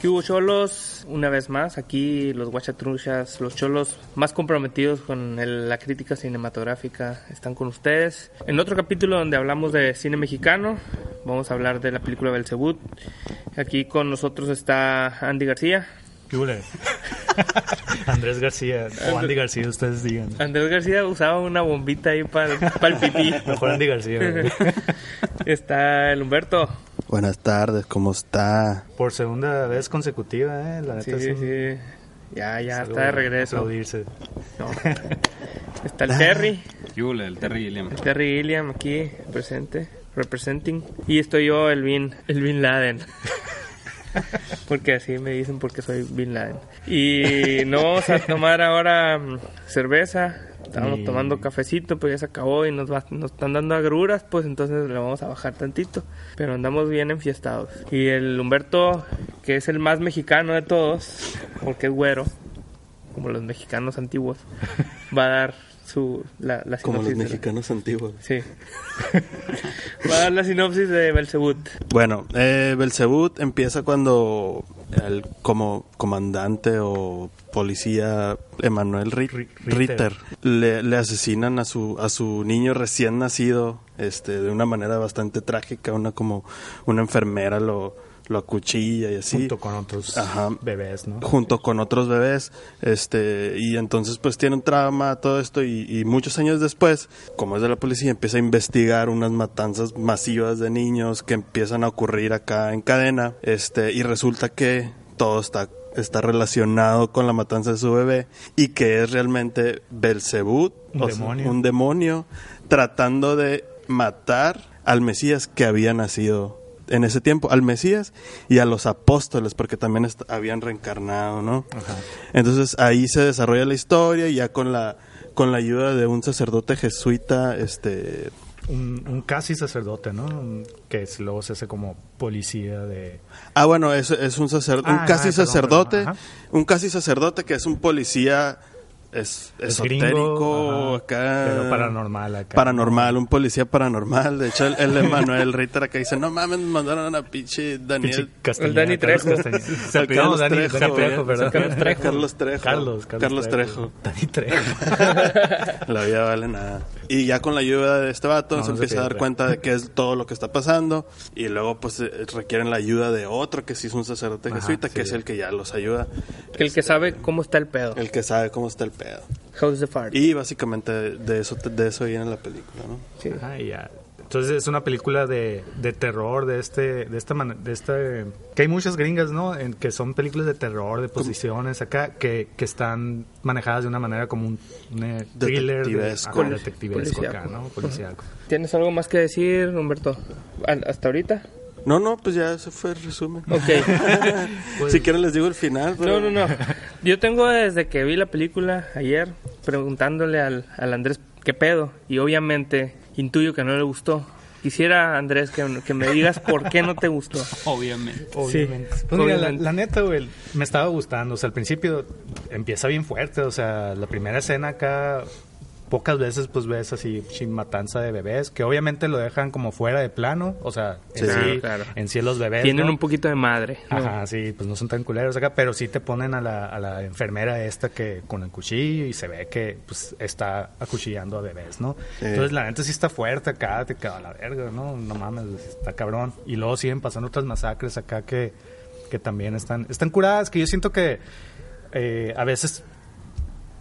¿Qué hubo cholos? Una vez más, aquí los guachatruchas, los cholos más comprometidos con el- la crítica cinematográfica están con ustedes. En otro capítulo donde hablamos de cine mexicano, vamos a hablar de la película Belzebut. Aquí con nosotros está Andy García. ¿Qué hule? Andrés García o Andy García, ustedes digan. Andrés García usaba una bombita ahí para el pipí. Mejor Andy García. está el Humberto. Buenas tardes, ¿cómo está? Por segunda vez consecutiva, ¿eh? La neta Sí, sí. Ya, ya está de regreso. aplaudirse. No. Está el Terry. Yule, el Terry Gilliam. El Terry Gilliam aquí presente, representing. Y estoy yo, el Bin, el Bin Laden. porque así me dicen porque soy Bin Laden. Y no vamos a tomar ahora mm, cerveza. Estábamos tomando cafecito, pues ya se acabó y nos, va- nos están dando agruras, pues entonces le vamos a bajar tantito. Pero andamos bien enfiestados. Y el Humberto, que es el más mexicano de todos, porque es güero, como los mexicanos antiguos, va a dar su la, la Como los la- mexicanos antiguos. Sí. Va a dar la sinopsis de Belzebut. Bueno, eh, Belzebut empieza cuando el como comandante o policía Emanuel Ri- Ri- Ritter, Ritter. le, le asesinan a su a su niño recién nacido este de una manera bastante trágica una como una enfermera lo lo acuchilla y así Junto con otros Ajá. bebés, ¿no? junto con otros bebés, este, y entonces pues tiene un trauma, todo esto, y, y muchos años después, como es de la policía, empieza a investigar unas matanzas masivas de niños que empiezan a ocurrir acá en cadena, este, y resulta que todo está está relacionado con la matanza de su bebé y que es realmente Belzebut, Un demonio. un demonio tratando de matar al Mesías que había nacido en ese tiempo, al Mesías y a los apóstoles, porque también habían reencarnado, ¿no? Entonces ahí se desarrolla la historia y ya con la con la ayuda de un sacerdote jesuita, este, Un, un casi sacerdote, ¿no? Un- Que es- luego se hace como policía de... ah bueno, es, es un sacerdote, un Ah, casi ah, perdón, sacerdote, perdón, ajá. un casi sacerdote que es un policía es, Es esotérico acá, pero paranormal acá. paranormal, un policía paranormal. De hecho, el, el Emanuel Ritter acá dice, no mames, me mandaron a pinche Daniel. Pinche Castañeda, El Dani Carlos Trejo. Se Carlos Dani, Trejo, Dani Trejo. Carlos Trejo. Carlos Trejo. Carlos, Carlos, Carlos Trejo. Dani Trejo. La vida vale nada. Y ya con la ayuda de este vato No, se no empieza a dar cuenta de qué es todo lo que está pasando. Y luego pues eh, requieren la ayuda de otro que sí es un sacerdote Ajá, jesuita, que sí. es el que ya los ayuda. Que el que sabe cómo está el pedo. El que sabe cómo está el pedo. How's the fart. Y básicamente de eso, de eso viene la película, ¿no? Sí. Ajá, y ya. Entonces es una película de, de terror, de este, de esta man- de este, que hay muchas gringas, ¿no? En, que son películas de terror, de posiciones acá, que, que están manejadas de una manera como un, un, eh, thriller, de- Detectivesco. ajá, detectivesco acá. ¿no? Policíaco. ¿Tienes algo más que decir, Humberto? ¿Al- ¿Hasta ahorita? No, no, pues ya ese fue el resumen. Ok. si quieren les digo el final. pero- No, no, no. Yo tengo desde que vi la película ayer preguntándole al, al Andrés qué pedo. Y obviamente intuyo que no le gustó. Quisiera, Andrés, que, que me digas por qué no te gustó. Obviamente. Obviamente. Pues mira, la, la neta, güey, me estaba gustando. O sea, al principio empieza bien fuerte. O sea, la primera escena acá, pocas veces pues ves así sin matanza de bebés, que obviamente lo dejan como fuera de plano. O sea, en sí, claro, claro. en sí los bebés. Tienen ¿no? un poquito de madre. ¿no? Ajá, sí, pues no son tan culeros acá, pero sí te ponen a la, a la enfermera esta que con el cuchillo y se ve que pues está acuchillando a bebés, ¿no? Sí. Entonces la neta sí está fuerte acá, te queda la verga, ¿no? No mames, está cabrón. Y luego siguen pasando otras masacres acá que que también están, están curadas, que yo siento que eh, a veces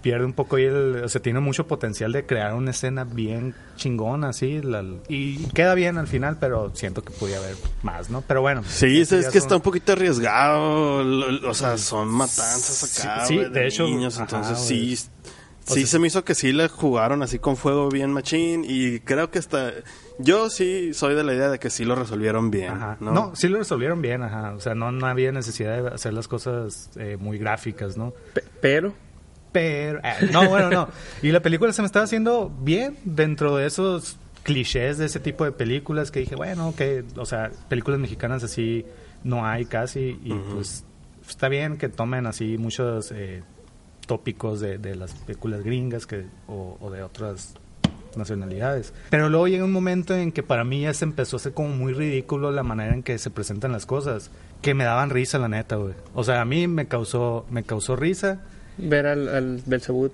pierde un poco ahí el, o sea, tiene mucho potencial de crear una escena bien chingona, así, la- y queda bien al final, pero siento que podía haber más, ¿no? Pero bueno. Sí, es que son- está un poquito arriesgado. lo- lo- O sea, son matanzas acá, Sí, de hecho, niños. Entonces, sí. O Sí, sea, se me hizo que sí le jugaron así con fuego bien machín. Y creo que hasta. Yo sí soy de la idea de que sí lo resolvieron bien. Ajá. ¿no? ¿no? sí lo resolvieron bien, ajá. O sea, no, no había necesidad de hacer las cosas eh, muy gráficas, ¿no? Pe- pero, Pero, ah, no, bueno, no. Y la película se me estaba haciendo bien dentro de esos clichés de ese tipo de películas que dije, bueno, que, o sea, películas mexicanas así no hay casi y pues está bien que tomen así muchos eh, tópicos de, de las películas gringas que, o, o de otras nacionalidades. Pero luego llega un momento en que para mí ya se empezó a hacer como muy ridículo la manera en que se presentan las cosas, que me daban risa la neta, güey. O sea, a mí me causó me causó risa. Ver al, al Belzebú.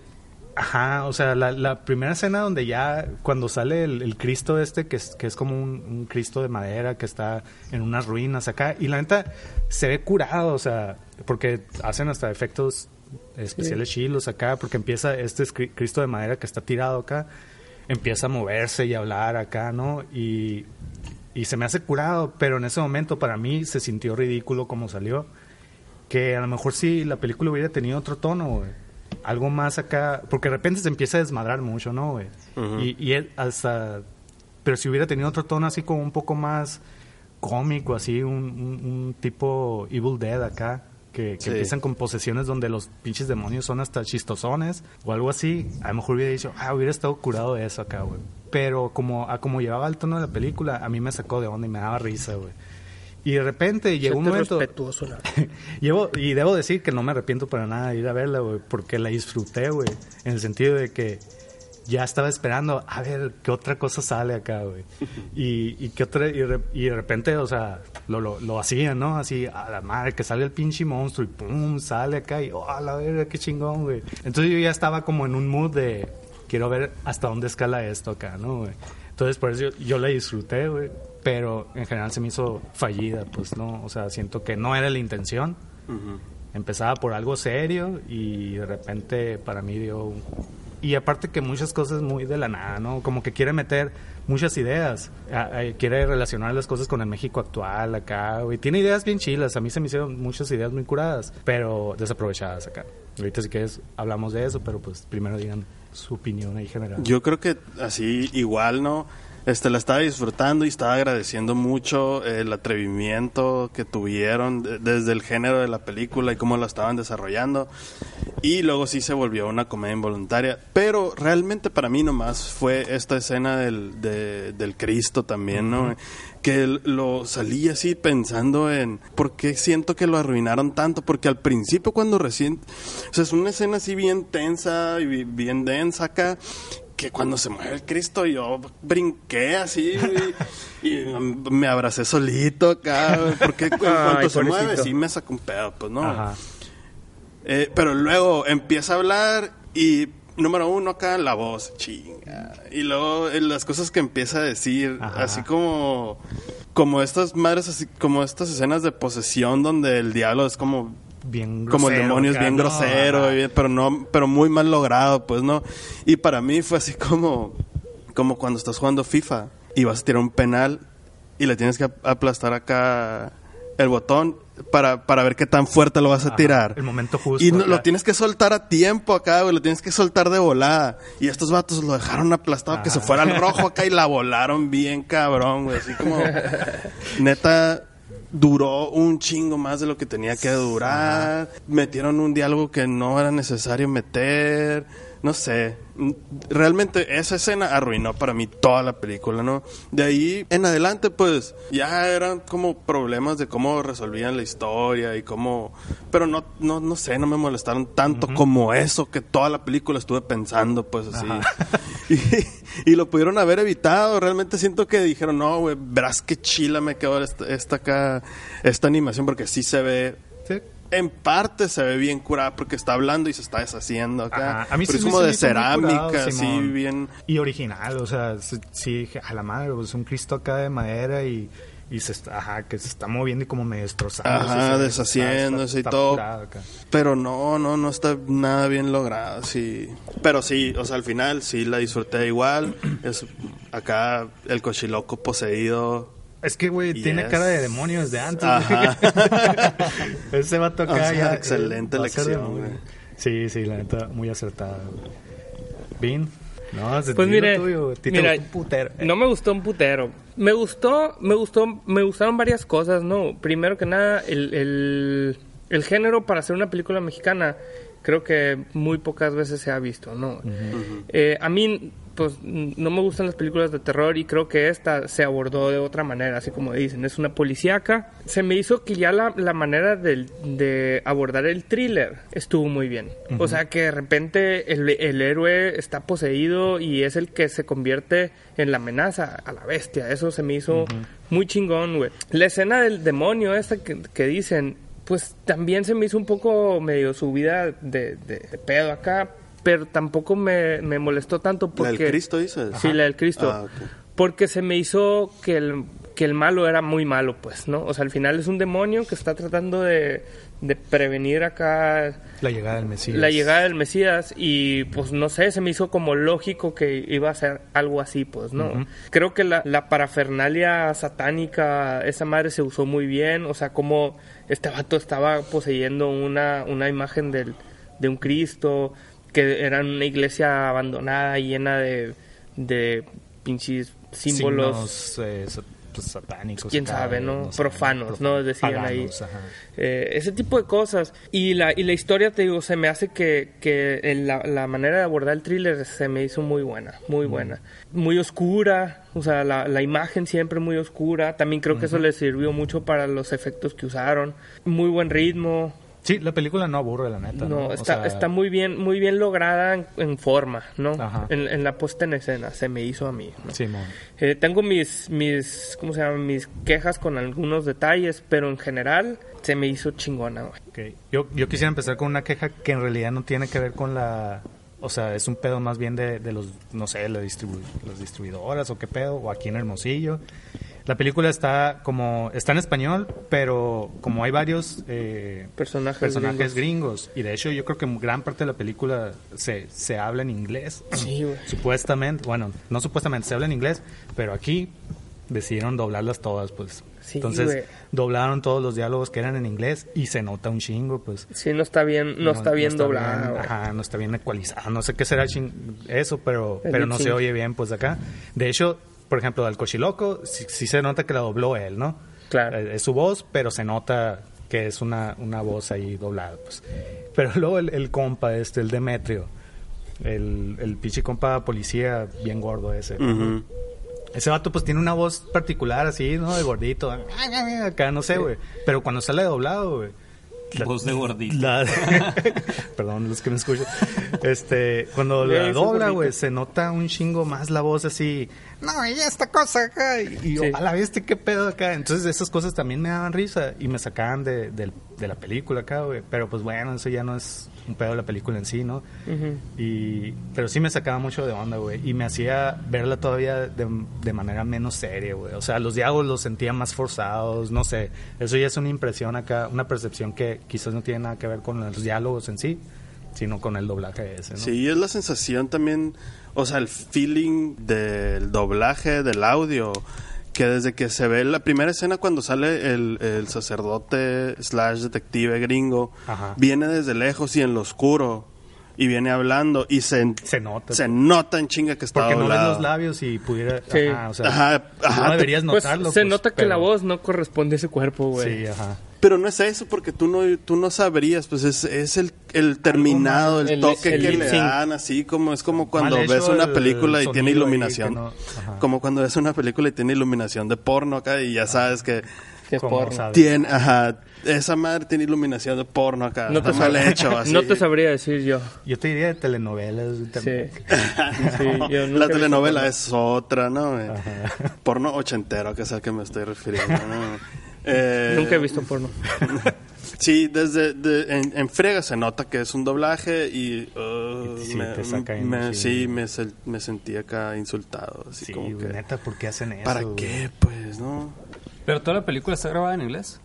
Ajá, o sea, la, la primera escena donde ya, cuando sale el, el Cristo este, que es, que es como un, un Cristo de madera que está en unas ruinas acá, y la neta se ve curado, o sea, porque hacen hasta efectos especiales chilos acá, porque empieza este es Cri- Cristo de madera que está tirado acá, empieza a moverse y a hablar acá, ¿no? Y, y se me hace curado, pero en ese momento para mí se sintió ridículo como salió que a lo mejor si la película hubiera tenido otro tono, güey. Algo más acá, porque de repente se empieza a desmadrar mucho, ¿no, güey? y, y él hasta, pero si hubiera tenido otro tono así como un poco más cómico, así, un, un- un tipo Evil Dead acá, que, que Sí. empiezan con posesiones donde los pinches demonios son hasta chistosones o algo así, a lo mejor hubiera dicho, ah, hubiera estado curado de eso acá, güey. Pero como, a como llevaba el tono de la película, a mí me sacó de onda y me daba risa, güey. Y de repente llegó un momento... respetuoso, la- Llevo, y debo decir que no me arrepiento para nada de ir a verla, güey, porque la disfruté, güey, en el sentido de que ya estaba esperando a ver qué otra cosa sale acá, güey. Y, y qué otra, y, re- y de repente, o sea, lo, lo, lo hacían, ¿no? Así, a la madre, que sale el pinche monstruo y pum, sale acá y, oh, a la verga, qué chingón, güey. Entonces yo ya estaba como en un mood de, quiero ver hasta dónde escala esto acá, ¿no, güey? Entonces por eso yo, yo la disfruté, güey. Pero en general se me hizo fallida, pues, ¿no? O sea, siento que no era la intención empezaba por algo serio y de repente para mí dio y aparte que muchas cosas muy de la nada, ¿no? Como que quiere meter muchas ideas, a- a- quiere relacionar las cosas con el México actual acá, güey. Tiene ideas bien chilas, a mí se me hicieron muchas ideas muy curadas, pero desaprovechadas acá. Ahorita si quieres hablamos de eso, pero pues primero digan su opinión ahí general. Yo creo que así igual, ¿no? Este, la estaba disfrutando y estaba agradeciendo mucho el atrevimiento que tuvieron de- desde el género de la película y cómo la estaban desarrollando. Y luego sí se volvió una comedia involuntaria. Pero realmente para mí nomás fue esta escena del, de- del Cristo también, ¿no? Que lo salí así pensando en por qué siento que lo arruinaron tanto. Porque al principio cuando recién... O sea, es una escena así bien tensa y bi- bien densa acá que cuando se mueve el Cristo yo brinqué así y, y me abracé solito acá porque en cuanto Ay, se mueve sí me saca un pedo pues no Ajá. Eh, pero luego empieza a hablar y número uno acá la voz chinga y luego eh, las cosas que empieza a decir Ajá. así como como estas madres así como estas escenas de posesión donde el diablo es como Bien como el grosero demonio es bien ¿no? grosero, Ajá. bien- pero no, pero muy mal logrado, pues no. Y para mí fue así como, como cuando estás jugando FIFA y vas a tirar un penal y le tienes que ap- aplastar acá el botón para, para ver qué tan fuerte lo vas a Ajá, tirar. el momento justo Y no- lo tienes que soltar a tiempo acá, güey, lo tienes que soltar de volada. Y estos vatos lo dejaron aplastado que se Ajá. fuera al rojo acá y la volaron bien cabrón, güey. Así como, neta, duró un chingo más de lo que tenía que durar. Metieron un diálogo que no era necesario meter. No sé. Realmente esa escena arruinó para mí toda la película, ¿no? De ahí en adelante, pues, ya eran como problemas de cómo resolvían la historia y cómo... Pero no, no, no sé, no me molestaron tanto como eso que toda la película estuve pensando, pues, así. Y, y lo pudieron haber evitado. Realmente siento que dijeron, no, güey, verás qué chila me quedó esta, esta acá, esta animación, porque sí se ve Sí. En parte se ve bien curada porque está hablando y se está deshaciendo acá. Ajá. A mí Pero sí es como de cerámica, curado, así bien. Y original, o sea, sí- a la madre, pues un Cristo acá de madera y, y se está, ajá, que se está moviendo y como me destrozando. Ajá, deshaciéndose y todo. Pero no, no, no está nada bien logrado, sí. Pero sí, o sea, al final sí la disfruté igual. Es acá el cochiloco poseído. Es que, güey, Yes. tiene cara de demonio desde antes. Ese va a O tocar sea, ya. excelente elección, güey. Sí, sí, la neta, muy acertada. güey. Vin, no, se Pues mire, tuyo, mira, un putero. Eh, no me gustó un putero. Me gustó, me gustó, me gustaron varias cosas, ¿no? Primero que nada, el, el, el género para hacer una película mexicana creo que muy pocas veces se ha visto, ¿no? Eh, a mí, pues, no me gustan las películas de terror y creo que esta se abordó de otra manera, así como dicen, es una policíaca. Se me hizo que ya la, la manera del- de, abordar el thriller estuvo muy bien. O sea, que de repente el, el héroe está poseído y es el que se convierte en la amenaza a la bestia. Eso se me hizo muy chingón, güey. La escena del demonio esta que, que dicen, pues también se me hizo un poco medio subida de, de- de pedo acá, pero tampoco me, me molestó tanto ¿La porque... del Cristo dices? Sí, la del Cristo. Ah. Porque se me hizo que el, que el malo era muy malo, pues, ¿no? O sea, al final es un demonio que está tratando de, de prevenir acá La llegada del Mesías. la llegada del Mesías y pues no sé, se me hizo como lógico que iba a ser algo así, pues, ¿no? Creo que la, la parafernalia satánica, esa madre se usó muy bien, o sea, como este vato estaba poseyendo una, una imagen del, de un Cristo, que era una iglesia abandonada llena de, de pinches símbolos Signos, eh, pues, satánicos. quién sabe, ¿no? Profanos, prof- ¿no? Decían ahí. paganos, ajá. Eh, ese tipo de cosas. Y la, y la historia, te digo, se me hace que, que en la, la manera de abordar el thriller se me hizo muy buena, muy buena. Muy oscura, o sea, la, la imagen siempre muy oscura. También creo que eso le sirvió mucho para los efectos que usaron. Muy buen ritmo. Sí, la película no aburre, la neta. No, ¿no? O está, sea, está muy bien, muy bien lograda en, en forma, ¿no? Ajá. En, en la puesta en escena, se me hizo a mí. ¿no? Simón. Eh, tengo mis, mis, ¿cómo se llama? Mis quejas con algunos detalles, pero en general se me hizo chingona, güey. Ok. Yo, yo quisiera empezar con una queja que en realidad no tiene que ver con la... O sea, es un pedo más bien de, de los, no sé, las distribu- las distribuidoras o qué pedo, o aquí en Hermosillo. La película está como... Está en español, pero como hay varios... eh, Personajes, personajes gringos. gringos. Y de hecho yo creo que gran parte de la película se, se habla en inglés. Sí. Supuestamente, bueno, no supuestamente se habla en inglés, pero aquí decidieron doblarlas todas, pues. Sí, Entonces doblaron todos los diálogos que eran en inglés y se nota un chingo, pues. Sí, no está bien, no, está bien bien, güey. ajá, no está bien ecualizado. No sé qué será eso, pero, El pero no se oye bien, pues, acá. De hecho, por ejemplo, al Cochiloco, sí, sí se nota que la dobló él, ¿no? Claro. Eh, Es su voz, pero se nota que es una, una voz ahí doblada, pues. Pero luego el, el compa, este, el Demetrio, el, el pinche compa policía bien gordo ese. Ese vato pues tiene una voz particular así, ¿no? De gordito. Acá, no sé, güey. Pero cuando sale doblado, güey. La- Voz de gordito. la- Perdón, los que me escuchan. Este, cuando la dobla, güey, se nota un chingo más la voz así. No, y esta cosa acá. Y, y Sí. a la viste qué pedo acá. Entonces esas cosas también me daban risa y me sacaban de, del- de la película acá, güey. Pero pues bueno, eso ya no es un pedo de la película en sí, ¿no? Ujú. Y, pero sí me sacaba mucho de onda, güey. Y me hacía verla todavía de, de manera menos seria, güey. O sea, los diálogos los sentía más forzados, no sé. Eso ya es una impresión acá, una percepción que quizás no tiene nada que ver con los diálogos en sí, sino con el doblaje ese, ¿no? Sí, es la sensación también, o sea, el feeling del doblaje, del audio, que desde que se ve la primera escena cuando sale el, el sacerdote slash detective gringo, Ajá. viene desde lejos y en lo oscuro, y viene hablando, y se, Se nota. se nota en chinga que está Porque no ves los labios y pudiera... Sí. Ajá, o sea, Ajá, ajá, no te- deberías Pues notarlo. se pues, nota que pero- la voz no corresponde a ese cuerpo, güey. Sí, ajá. Pero no es eso, porque tú no, tú no sabrías, pues es, es el, el terminado, el, el- toque el que le dan, así como es como cuando Mal ves una el película y tiene iluminación. no- como cuando ves una película y tiene iluminación de porno acá y ya sabes que Que es Como porno. sabes. tiene, ajá, esa madre tiene iluminación de porno acá. No te, está mal sab- hecho, así. no te sabría decir yo. Yo te diría de telenovelas. Sí. también. Sí, yo nunca La telenovela es otra, ¿no? Porno ochentero, que es al que me estoy refiriendo, ¿no? Eh. Nunca he visto porno. Sí, desde de- en, en frega se nota que es un doblaje y, uh, sí, me, te me- sí, me, sentí acá insultado, así Sí, como que neta, ¿por qué hacen eso? ¿para qué? Pues, ¿no? Pero toda la película está grabada en inglés.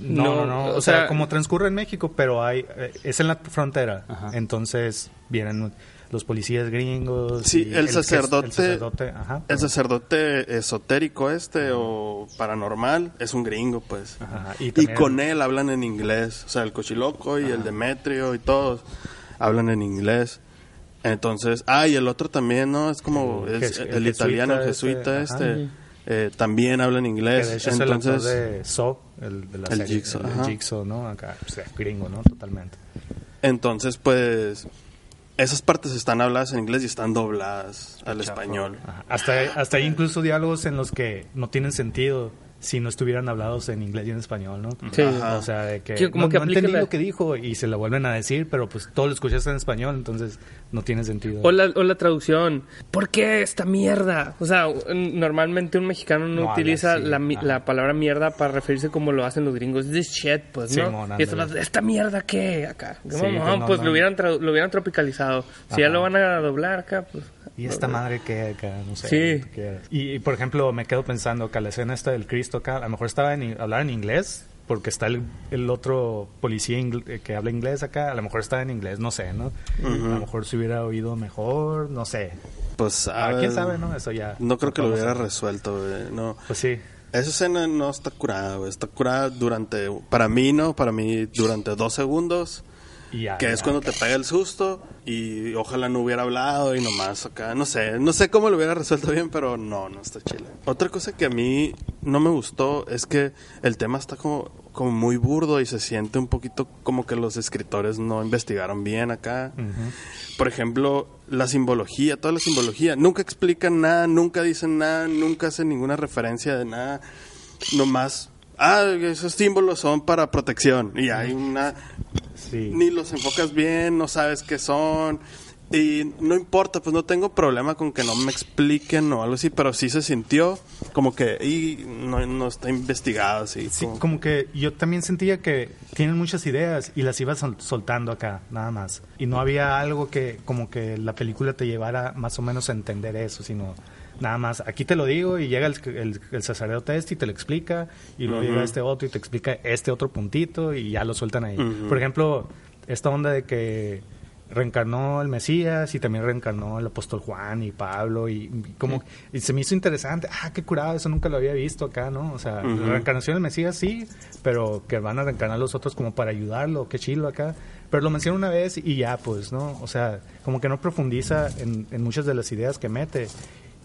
No, No, no, no. O, o sea, sea- como transcurre en México, pero hay eh, es en la frontera. Ajá. Entonces vienen los policías gringos. Sí, el sacerdote- el sacerdote, ajá, El pero- sacerdote esotérico este o paranormal es un gringo, pues. Ajá, y con él hablan en inglés. O sea, el cochiloco y el Demetrio y todos hablan en inglés. Entonces, ah, y el otro también, ¿no? Es como El es jes- el, el italiano, el jesuita este, este, eh, también habla en inglés. de hecho es el actor Entonces, de el de la El serie, Jigsaw, el, el ajá. Jigsaw, ¿no? Acá, gringo, ¿no? Totalmente. entonces, pues, esas partes están habladas en inglés y están dobladas al español. Ajá. Hasta, hasta hay incluso diálogos en los que no tienen sentido si no estuvieran hablados en inglés y en español, ¿no? Sí. Ajá. O sea, de que, Sí, como no, que no aplica entendí la- lo que dijo y se lo vuelven a decir, pero pues todo lo escuchaste en español, entonces no tiene sentido. O la, o la traducción, ¿por qué esta mierda? O sea, normalmente un mexicano no, No habla utiliza así, la, la palabra mierda para referirse como lo hacen los gringos. This shit, pues, ¿no? Simón, y esto. ¿esta mierda qué? Acá. Sí, pues, no, pues. Lo, hubieran lo hubieran tropicalizado. Si ya lo van a doblar acá, pues... Y esta madre que acá, no sé. Sí. que. Y, y, por ejemplo, me quedo pensando que la escena esta del Cristo acá, a lo mejor estaba en, hablar en inglés, porque está el, el otro policía eh, que habla inglés acá, a lo mejor estaba en inglés, no sé, ¿no? A lo mejor se hubiera oído mejor, no sé. Pues, Ah, ah, ¿Quién sabe, no? Eso ya. No creo que lo hubiera resuelto, güey, No. Pues sí. Esa escena no está curada, güey. Está curada durante, para mí, ¿no? Para mí, durante dos segundos. Ya, Que ya. es cuando te pega el susto y ojalá no hubiera hablado y nomás acá, no sé, no sé cómo lo hubiera resuelto bien, pero no, no está chile. Otra cosa que a mí no me gustó es que el tema está como, como muy burdo y se siente un poquito como que los escritores no investigaron bien acá. Por ejemplo, la simbología, toda la simbología, nunca explican nada, nunca dicen nada, nunca hacen ninguna referencia de nada, nomás... Ah, esos símbolos son para protección. Y hay una Sí. ni los enfocas bien, no sabes qué son. Y no importa, pues no tengo problema con que no me expliquen o algo así, pero sí se sintió como que y no, no está investigado así. Sí, como- como que yo también sentía que tienen muchas ideas y las ibas sol- soltando acá, nada más. Y no había algo que como que la película te llevara más o menos a entender eso, sino nada más, aquí te lo digo y llega el, el, el sacerdote este y te lo explica y luego llega este otro y te explica este otro puntito y ya lo sueltan ahí. Por ejemplo, esta onda de que reencarnó el Mesías y también reencarnó el apóstol Juan y Pablo y, y como y se me hizo interesante ah qué curado eso nunca lo había visto acá no o sea la reencarnación del Mesías sí pero que van a reencarnar los otros como para ayudarlo qué chilo acá. Pero lo menciona una vez y ya pues no o sea como que no profundiza en, en muchas de las ideas que mete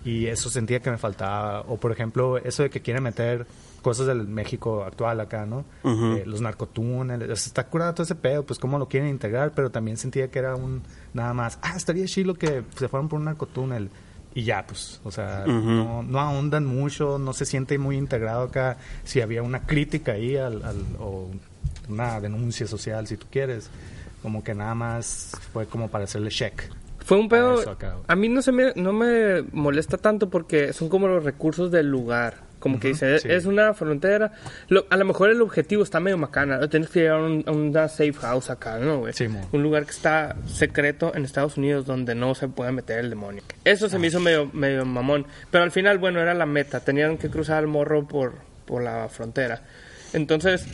y eso sentía que me faltaba. O por ejemplo eso de que quiere meter cosas del México actual acá, ¿no? Eh, los narcotúneles, está curado todo ese pedo, pues cómo lo quieren integrar, pero también sentía que era un nada más, ah, estaría chido que se fueran por un narcotúnel y ya, pues, o sea, no, no ahondan mucho, no se siente muy integrado acá, si había una crítica ahí al, al- o una denuncia social, si tú quieres, como que nada más fue como para hacerle check. Fue un pedo. Eso. A mí no se me, no me molesta tanto porque son como los recursos del lugar. Como que dice, sí. es una frontera. Lo- a lo mejor el objetivo está medio macana. Tienes que llegar a, un- a una safe house acá, ¿no, güey? Sí, un lugar que está secreto en Estados Unidos donde no se puede meter el demonio. Eso se me hizo medio, medio mamón. Pero al final, bueno, era la meta. Tenían que cruzar el morro por, por la frontera. Entonces,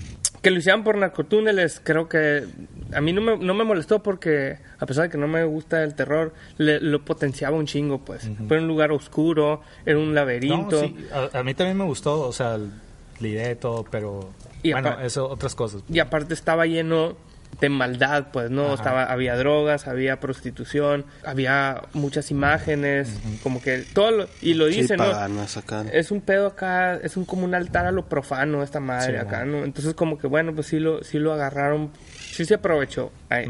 que lo hicieran por narcotúneles, creo que a mí no me, no me molestó porque, a pesar de que no me gusta el terror, le- lo potenciaba un chingo, pues. Fue un lugar oscuro, era un laberinto. No, sí, a, a mí también me gustó, o sea, la idea y todo, pero Y bueno, eso otras cosas. Y aparte estaba lleno de maldad, pues, ¿no? Ajá. Estaba, había drogas, había prostitución, había muchas imágenes, como que todo lo, y lo Sí, dicen, ¿no? acá. Es un pedo acá, es un como un altar a lo profano esta madre Sí, acá. ¿no? Entonces como que bueno, pues sí lo, sí lo agarraron, sí se aprovechó. Ay,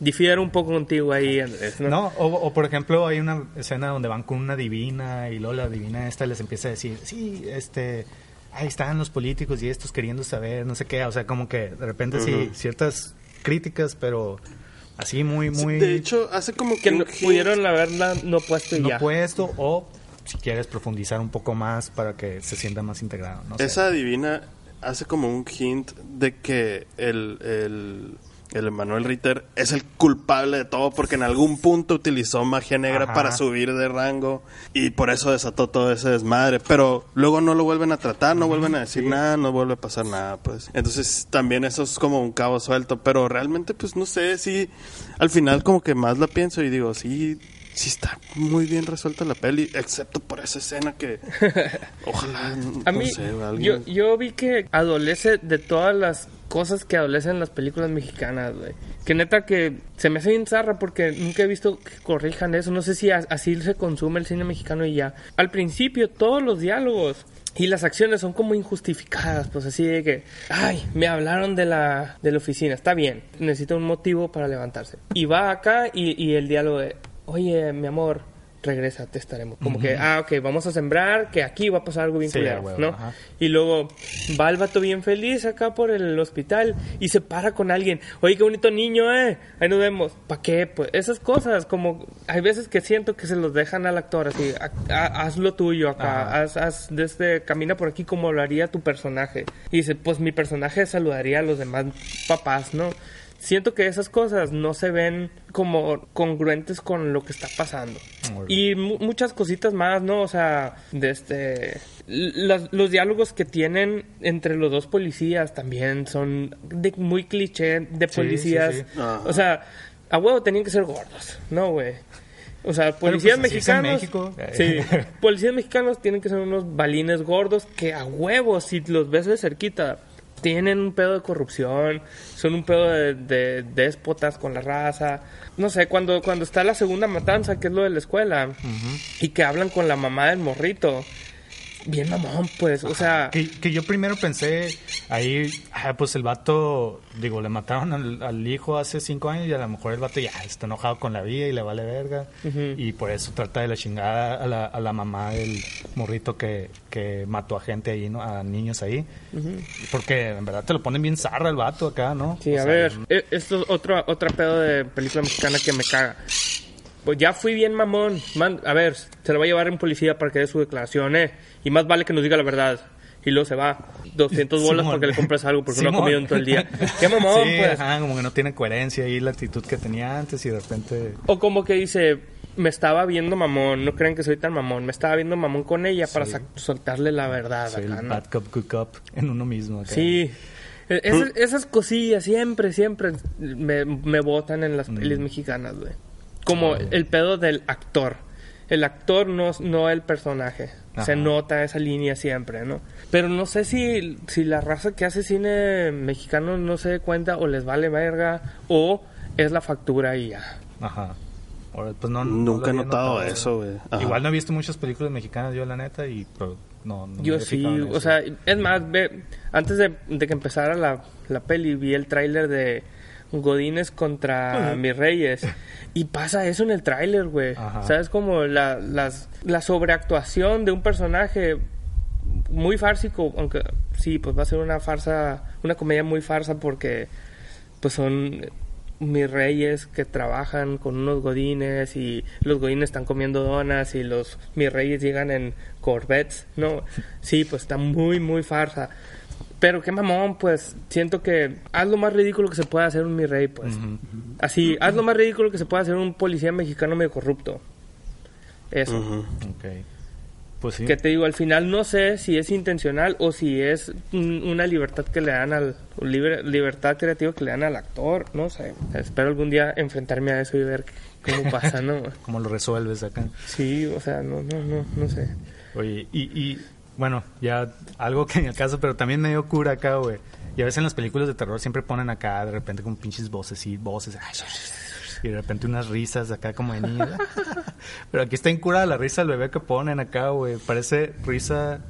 Difiero un poco contigo ahí, Andrés, ¿no? No, o, o, por ejemplo, hay una escena donde van con una divina y luego la divina esta les empieza a decir, sí, este, ahí están los políticos y estos queriendo saber, no sé qué, o sea, como que de repente sí, ciertas críticas, pero así muy, muy De hecho, hace como que, no- pudieron haberla no puesto y no ya. puesto o si quieres profundizar un poco más para que se sienta más integrado, no sé. Esa divina hace como un hint de que el, el, el Emanuel Ritter es el culpable de todo porque en algún punto utilizó magia negra Ajá. para subir de rango y por eso desató todo ese desmadre. Pero luego no lo vuelven a tratar, no vuelven a decir nada, no vuelve a pasar nada, pues. Entonces también eso es como un cabo suelto, pero realmente pues no sé si al final como que más la pienso y digo, sí, sí está muy bien resuelta la peli, excepto por esa escena que ojalá, A no mí, sé, yo, alguien... yo vi que adolece de todas las cosas que adolecen las películas mexicanas, güey. Que neta que se me hace bien zarra porque nunca he visto que corrijan eso. No sé si así se consume el cine mexicano y ya. Al principio, todos los diálogos y las acciones son como injustificadas, pues así de que, ay, me hablaron de la, de la oficina, está bien, necesita un motivo para levantarse. Y va acá y, y el diálogo de, oye, mi amor, regresa, te estaremos. Como que, ah, ok, vamos a sembrar, que aquí va a pasar algo bien Sí, culero, huevo, ¿no? ajá. Y luego va el vato bien feliz acá por el hospital y se para con alguien. Oye, qué bonito niño, ¿eh? Ahí nos vemos. ¿Para qué? Pues esas cosas, como hay veces que siento que se los dejan al actor así, "Ha- ha- haz lo tuyo acá, haz, haz desde, camina por aquí como hablaría tu personaje. Y dice, pues mi personaje saludaría a los demás papás, ¿no? Siento que esas cosas no se ven como congruentes con lo que está pasando. Y mu- muchas cositas más, ¿no? O sea, de este... Los, los diálogos que tienen entre los dos policías también son de muy cliché de policías. sí, sí. Ajá. O sea, a huevo tenían que ser gordos, ¿no, güey? O sea, policías pues, así es en mexicanos... México. Sí, policías mexicanos tienen que ser unos balines gordos que a huevo, si los ves de cerquita, tienen un pedo de corrupción, son un pedo de, de déspotas con la raza. No sé, cuando, cuando está la segunda matanza, que es lo de la escuela, y que hablan con la mamá del morrito. Bien mamón, pues, o sea... Que, que yo primero pensé, ahí, ah, pues el vato, digo, le mataron al, al hijo hace cinco años y a lo mejor el vato ya está enojado con la vida y le vale verga. Y por eso trata de la chingada a la, a la mamá del morrito que, que mató a gente ahí, ¿no? A niños ahí. Porque en verdad te lo ponen bien zarra el vato acá, ¿no? Sí, O a sea, ver, e- esto es otro, otra pedo de película mexicana que me caga. Pues ya fui bien mamón. Man, a ver, se lo va a llevar un policía para que dé su declaración, ¿eh? Y más vale que nos diga la verdad. Y luego se va. 200 bolas Simón. para que le compres algo porque no ha Simón. comido en todo el día. ¡Qué mamón, Sí, pues! ajá, como que no tiene coherencia ahí la actitud que tenía antes y de repente... O como que dice, me estaba viendo mamón. No crean que soy tan mamón. Me estaba viendo mamón con ella para soltarle la verdad. Soy acá, el ¿no? bad cop, good cop en uno mismo. acá. Sí. E- Esas, esas cosillas siempre, siempre me, me botan en las pelis mexicanas, güey. Como el pedo del actor. El actor no, no el personaje. Se nota esa línea siempre, ¿no? Pero no sé si, si la raza que hace cine mexicano no se da cuenta o les vale verga o es la factura y ya. Ajá. Ahora, pues no, Nunca he notado eso, güey. Igual no he visto muchas películas mexicanas yo, la neta, y pero no, no Yo sí, o sea, es más, ve, antes de, de que empezara la, la peli, vi el tráiler de Godines contra Mis Reyes. Y pasa eso en el tráiler, güey. ¿Sabes? Como la, las, la sobreactuación de un personaje muy fársico, aunque sí, pues va a ser una farsa, una comedia muy farsa porque pues son mis reyes que trabajan con unos godines y los godines están comiendo donas y los mis reyes llegan en corvettes, ¿no? Sí, pues está muy, muy farsa. Pero qué mamón, pues siento que haz lo más ridículo que se pueda hacer un mi rey, pues. Así, haz lo más ridículo que se pueda hacer un policía mexicano medio corrupto. Eso. Ujú. Ok. Pues sí. Que te digo, al final no sé si es intencional o si es un- una libertad que le dan al libre- libertad creativa que le dan al actor, no sé. Espero algún día enfrentarme a eso y ver cómo pasa, ¿no? ¿Cómo lo resuelves acá? Sí, o sea, no, no, no, no sé. Oye, y, y bueno, ya algo que en el caso, pero también medio cura acá, güey. Y a veces en las películas de terror siempre ponen acá de repente como pinches voces y voces. Y de repente unas risas acá como de niños. Pero aquí está en cura la risa del bebé que ponen acá, güey. Parece risa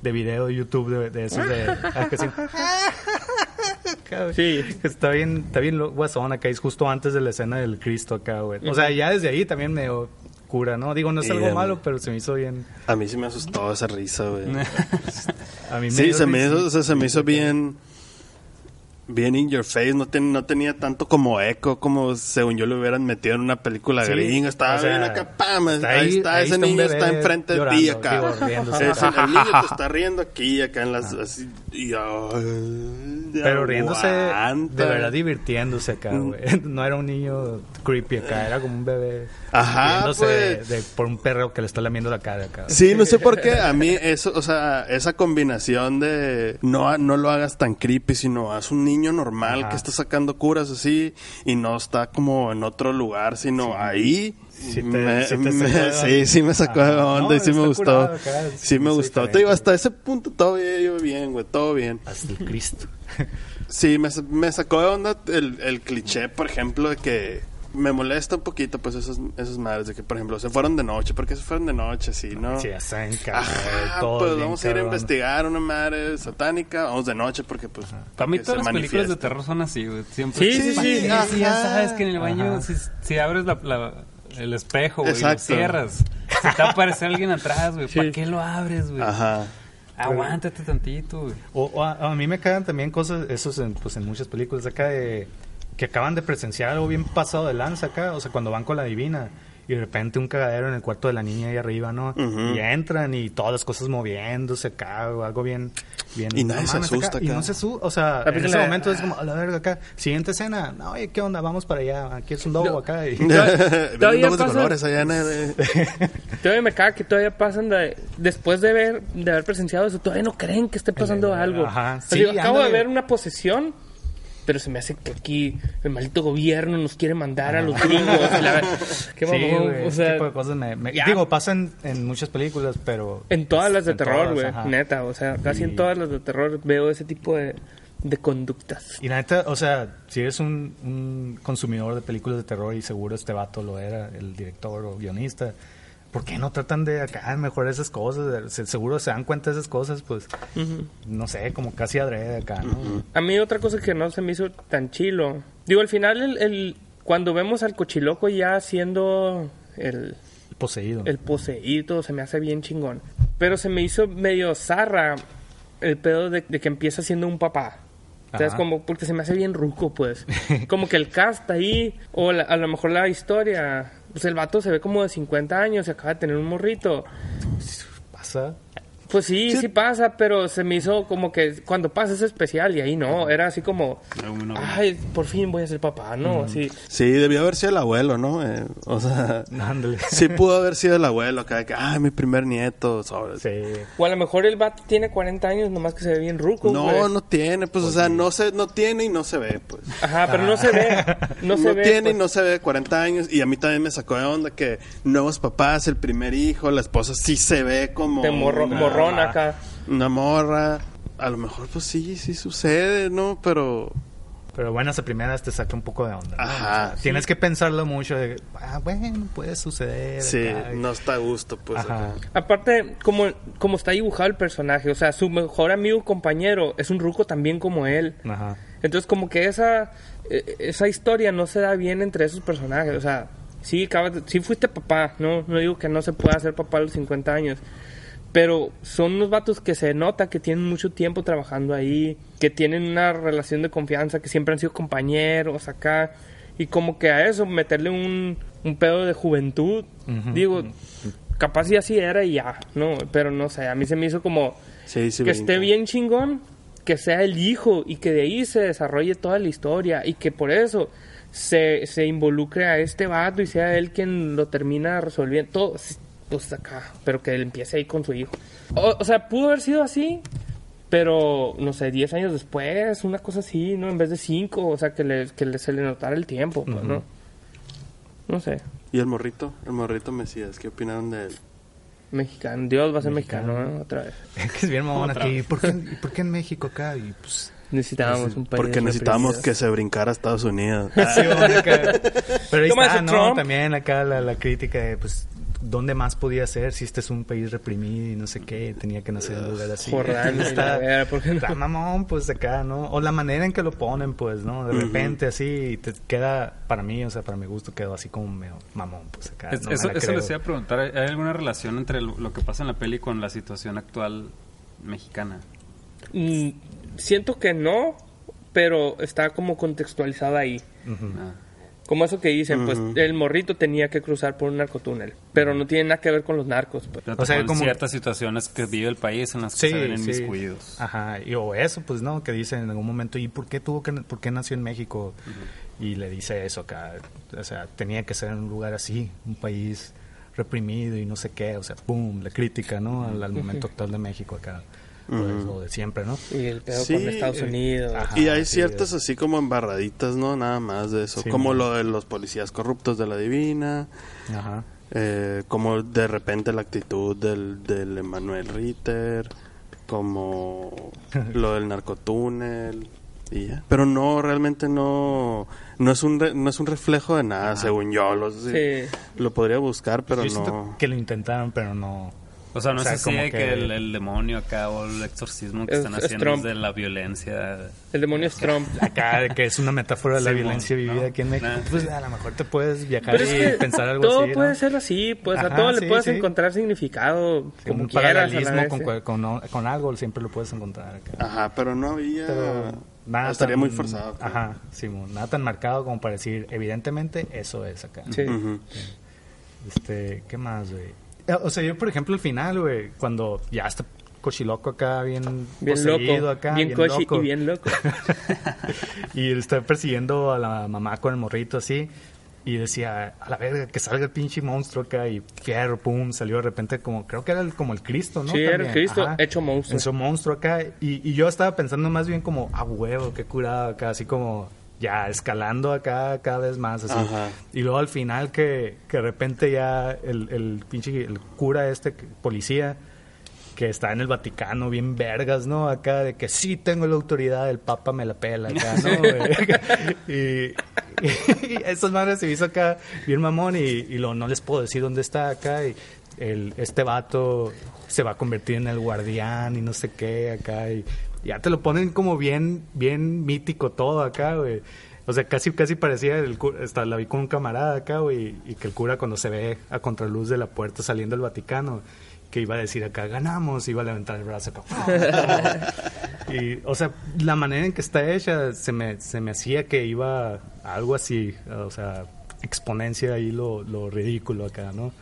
de video de YouTube de, de esos de... ah. Acá, güey. Sí. Está bien, está bien guasón acá. Es justo antes de la escena del Cristo acá, güey. O sea, ya desde ahí también medio cura, ¿no? Digo, no es Y, algo malo, pero se me hizo bien... A mí sí me asustó esa risa, güey. A mí Sí, dio se me hizo, o sea, se me hizo bien bien in your face, no, ten- no tenía tanto como eco como según yo lo hubieran metido en una película Sí, gringa, estaba o sea, bien acá, pam, está ahí, ahí- está, ahí ese está niño está enfrente de ti acá. digo, riéndose. Ese- el niño te está riendo aquí, acá en las así, y, ay, Pero riéndose, de verdad divirtiéndose acá, güey. No era un niño creepy acá, era como un bebé. Ajá, riéndose pues. de- por un perro que le está lamiendo la cara acá. Sí, no sé por qué. A mí, eso, o sea, esa combinación de no, no lo hagas tan creepy, sino haz un niño normal Ajá. que está sacando curas así y no está como en otro lugar, sino ahí. Sí te- me- sí te me- sacó de sí, sí me sacó de Ajá. onda y No, sí me gustó. curado acá, Sí me gustó. Te digo, hasta ese punto todo iba bien, güey, todo bien. Hasta el Cristo. Sí, me, me sacó de onda el, el cliché, por ejemplo, de que me molesta un poquito, pues, esos, esos madres, de que, por ejemplo, se fueron de noche. ¿Por qué se fueron de noche? Sí, ¿no? Sí, ya saben, cabrón, Ajá, todo pues vamos a ir a investigar una madre satánica. Vamos de noche porque, pues. Para mí todas las películas de manifiesta. terror son así, güey. Siempre. Sí, sí, sí. Sí, Ajá. sí, ya sabes que en el baño, Ajá. si, si abres la, la- el espejo, güey, lo cierras, se te va a aparecer alguien atrás, güey. Sí. ¿Para qué lo abres, güey? Ajá. Aguántate tantito, güey. O, o a, a mí me cagan también cosas, esos en, pues en muchas películas acá de que acaban de presenciar algo bien pasado de lanza acá, o sea, cuando van con la divina y de repente un cagadero en el cuarto de la niña ahí arriba, ¿no? Y entran y todas las cosas moviéndose acá, o algo bien, bien. Y nadie se asusta Y acá. no se asusta, o sea, en ese momento es como, a la verga acá, siguiente escena, no, oye, ¿qué onda? Vamos para allá, aquí es un lobo No. acá. Y, todavía lobos de colores allá en el- Todavía me caga que todavía pasan de, después de ver de haber presenciado eso, todavía no creen que esté pasando El- algo. ajá, sí, acabo de ver una posesión, pero se me hace que aquí el maldito gobierno nos quiere mandar a los gringos. la Qué Sí, mamón, güey, o ese sea, tipo de cosas me, me- ya. digo, pasan en muchas películas, pero en todas las de en terror, güey, neta, o sea, casi Y- en todas las de terror veo ese tipo de, de conductas. Y la neta, o sea, si eres un, un consumidor de películas de terror y seguro este vato lo era, el director o guionista, ¿por qué no tratan de acá mejorar esas cosas? Se- Seguro se dan cuenta de esas cosas, pues, no sé, como casi adrede acá, ¿no? A mí otra cosa que no se me hizo tan chilo. Digo, al final, el, el- cuando vemos al cochiloco ya siendo el, Poseído. el poseído, se me hace bien chingón. Pero se me hizo medio zarra el pedo de, de que empieza siendo un papá. Ajá. Como, porque se me hace bien ruco, pues. Como que el cast ahí, o la- a lo mejor la historia. Pues el vato se ve como de 50 años y acaba de tener un morrito. Pasa. Pues sí, sí, pasa, pero se me hizo como que cuando pasa es especial y ahí no, era así como, ay, por fin voy a ser papá, ¿no? Así. Sí, debió haber sido el abuelo, ¿no? Eh, o sea, Ándale. sí pudo haber sido el abuelo que, ay, mi primer nieto. sobre- Sí. O a lo mejor el vato tiene 40 años, nomás que se ve bien ruco. No, güey. no tiene, pues, o sea, no se, no tiene y no se ve, pues. Ajá, pero no se ve. No No, se ve. tiene y pues. no se ve 40 años y a mí también me sacó de onda que nuevos papás, el primer hijo, la esposa sí se ve como De morro, una, morrón acá. una morra. A lo mejor pues sí, sí sucede, ¿no? Pero Pero buenas a primeras te saca un poco de onda. ¿no? Ajá, O sea, sí. Tienes que pensarlo mucho. De, ah, bueno, puede suceder. sí, acá, no está a gusto, pues. Ajá. acá. Aparte, como, como está dibujado el personaje, o sea, su mejor amigo compañero es un ruco también como él. Ajá. Entonces, como que esa, eh, esa historia no se da bien entre esos personajes. O sea, sí, acabas de- sí fuiste papá, ¿no? No digo que no se pueda ser papá a los 50 años. Pero son unos vatos que se nota que tienen mucho tiempo trabajando ahí, que tienen una relación de confianza, que siempre han sido compañeros acá. Y como que a eso meterle un, un pedo de juventud, digo, capaz y así era y ya, ¿no? Pero no sé, a mí se me hizo como Sí, sí, que esté bien chingón, que sea el hijo y que de ahí se desarrolle toda la historia y que por eso se, se involucre a este vato y sea él quien lo termina resolviendo todo, pues acá, pero que él empiece ahí con su hijo. O, o sea, pudo haber sido así, pero no sé, 10 años después, una cosa así, ¿no? En vez de 5, o sea, que, le, que le- se le notara el tiempo, pues, ¿no? No sé, ¿Y el morrito? El morrito Mesías, ¿qué opinaron de él? mexicano, Dios va a ser mexicano, ¿no? Otra vez. que es bien mamón aquí. ¿Por qué, ¿Y por qué en México acá? Y pues... Necesitábamos un país. Porque necesitamos reprimido. que se brincara a Estados Unidos. Sí, bueno, acá. Pero ahí está, ¿no? Trump. También acá la, la crítica de, pues, ¿dónde más podía ser si este es un país reprimido y no sé qué? Tenía que nacer en un lugar así. Está, ¿por qué no? está mamón, pues, acá, ¿no? O la manera en que lo ponen, pues, ¿no? De repente, así, te queda, para mí, o sea, para mi gusto, quedó así como medio mamón, pues, acá. Es- no me eso les iba a preguntar. ¿Hay alguna relación entre lo, lo que pasa en la peli con la situación actual mexicana? Mm, siento que no, pero está como contextualizada ahí. Ah. Como eso que dicen, pues el morrito tenía que cruzar por un narcotúnel, pero no tiene nada que ver con los narcos. Pues. O sea, como- ciertas situaciones que vive el país en las que Sí, se ven sí. inmiscuidos. Ajá, y, o eso, pues no, que dice en algún momento, ¿y por qué tuvo que, por qué nació en México? Y le dice eso acá, o sea, tenía que ser en un lugar así, un país reprimido y no sé qué, o sea, pum, la crítica, ¿no? Al, al momento actual de México acá, pues, lo de siempre, ¿no? Y el pedo Sí, con Estados eh, Unidos. ajá. Y hay sí, ciertas es- así como embarraditas, ¿no? Nada más de eso. Sí, como man. lo de los policías corruptos de la Divina. Ajá. eh, como de repente la actitud del, del Emanuel Ritter. Como lo del narcotúnel. Y ya. Pero no, realmente no. No es un, re- no es un reflejo de nada, según yo. Lo, Sí. lo podría buscar, pero Yo no. que lo intentaron, pero no... O sea, no O sea, es así como de que, que- el, el demonio acá o el exorcismo que Es- están es haciendo Trump. es de la violencia. El demonio es Trump. Acá, de que es una metáfora de la Sí, violencia vivida ¿no? aquí en México. Nah. Pues a lo mejor te puedes viajar Pero es y que pensar algo todo así, ¿no? puede ser así, pues a todo le puedes sí. encontrar significado como un quieras. paralelismo con, con, con algo siempre lo puedes encontrar acá. Ajá, pero no había. Pero nada estaría tan- muy forzado. creo. Ajá, sí, nada tan marcado como para decir, evidentemente, eso es acá. Sí. Este, ¿qué más, güey? Eh, O sea, yo, por ejemplo, al final, güey, cuando ya está cochiloco acá, bien, Bien loco, acá, bien, cochi loco. y bien loco. y él está persiguiendo a la mamá con el morrito así. Y decía, a la verga, que salga el pinche monstruo acá. Y fierro, pum, salió de repente como, creo que era el- como el Cristo, ¿no? Sí, era el. Cristo hecho monstruo. Hecho monstruo acá. Y, y yo estaba pensando más bien como, a huevo, qué curado acá. Así como, ya escalando acá cada vez más. Así. Ajá. Y luego al final que, que de repente ya el, el pinche el cura este, policía, que está en el Vaticano, bien vergas, ¿no? Acá de que sí tengo la autoridad, el Papa me la pela acá, ¿no? y, y esas madres se hizo acá bien mamón y, y lo, no les puedo decir dónde está acá y el, este vato se va a convertir en el guardián y no sé qué acá y ya te lo ponen como bien, bien mítico todo acá, güey. O sea, casi, casi parecía el cura, hasta la vi con un camarada acá, güey, y que el cura cuando se ve a contraluz de la puerta saliendo del Vaticano, que iba a decir acá, ganamos, iba a levantar el brazo acá. y, o sea, la manera en que está hecha, se me, se me hacía que iba a algo así, o sea, exponencia ahí lo, lo ridículo acá, ¿no?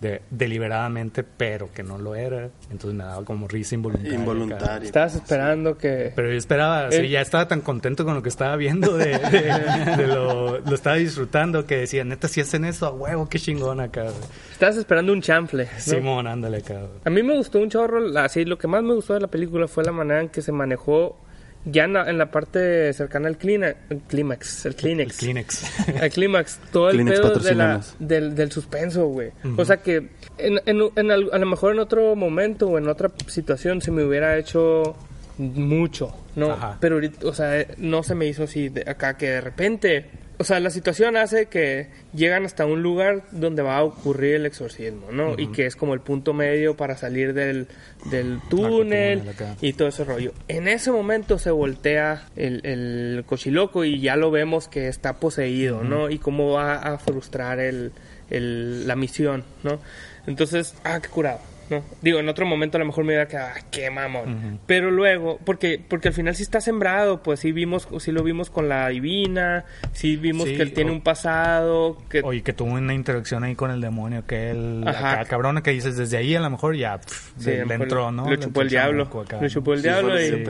De, deliberadamente, pero que no lo era. Entonces me daba como risa involuntaria. acá. Involuntario. Estabas esperando que... Pero yo esperaba, El- ya estaba tan contento con lo que estaba viendo, de, de- de lo, lo estaba disfrutando, que decía, neta, si hacen eso, a huevo, qué chingón acá. güey". Estabas esperando un chanfle. ¿no? Simón, ándale acá. A mí me gustó un chorro, así lo que más me gustó de la película fue la manera en que se manejó ya en la, en la parte cercana al clína- el clímax, el El. Kleenex. al clímax, todo el Kleenex, pedo de la, del, del suspenso, güey. O sea que en, en- en al- a lo mejor en otro momento o en otra situación se me hubiera hecho mucho, ¿no? Ajá. Pero ahorita, o sea, no se me hizo así de acá que de repente... O sea, la situación hace que llegan hasta un lugar donde va a ocurrir el exorcismo, ¿no? Y que es como el punto medio para salir del, del túnel y todo ese rollo. En ese momento se voltea el, el cochiloco y ya lo vemos que está poseído, ¿no? Y cómo va a frustrar el, el- la misión, ¿no? Entonces, ah, qué curado, ¿no? Digo, en otro momento a lo mejor me hubiera quedado, ah, qué mamón. Pero luego, porque, porque al final sí está sembrado, pues sí vimos, sí lo vimos con la divina, sí vimos Sí, que él tiene o- un pasado, que Oye, que tuvo una interacción ahí con el demonio, que él, acá, cabrona, que dices, desde ahí a lo mejor ya Sí, le, a lo entró, ¿no? le chupó el diablo, acá, ¿no? chupó el Sí, diablo lo y,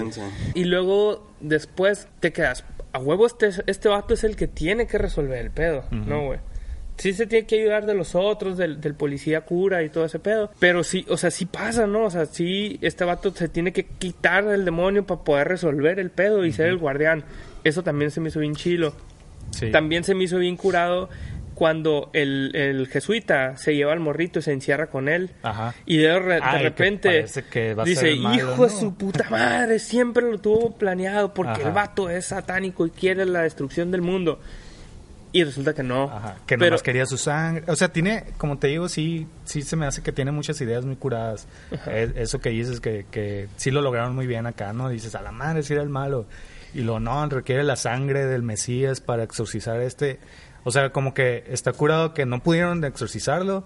y luego después te quedas, a huevo este, este vato es el que tiene que resolver el pedo, ¿no, güey? Sí se tiene que ayudar de los otros, del, del policía cura y todo ese pedo. Pero sí, o sea, sí pasa, ¿no? O sea, sí, este vato se tiene que quitar del demonio para poder resolver el pedo y ser el guardián. Eso también se me hizo bien chilo. Sí. También se me hizo bien curado cuando el, el jesuita se lleva al morrito y se encierra con él. Ajá. Y de, de que repente parece que va a dice, malo, hijo de ¿no?" su puta madre, siempre lo tuvo planeado porque Ajá. el vato es satánico y quiere la destrucción del mundo. Y resulta que no. Ajá, que Pero- nomás quería su sangre. O sea, tiene, como te digo, sí, sí se me hace que tiene muchas ideas muy curadas. Es- eso que dices que, que sí lo lograron muy bien acá, ¿no? Dices, a la madre, si era el malo. Y lo no, requiere la sangre del Mesías para exorcizar este. O sea, como que está curado que no pudieron exorcizarlo.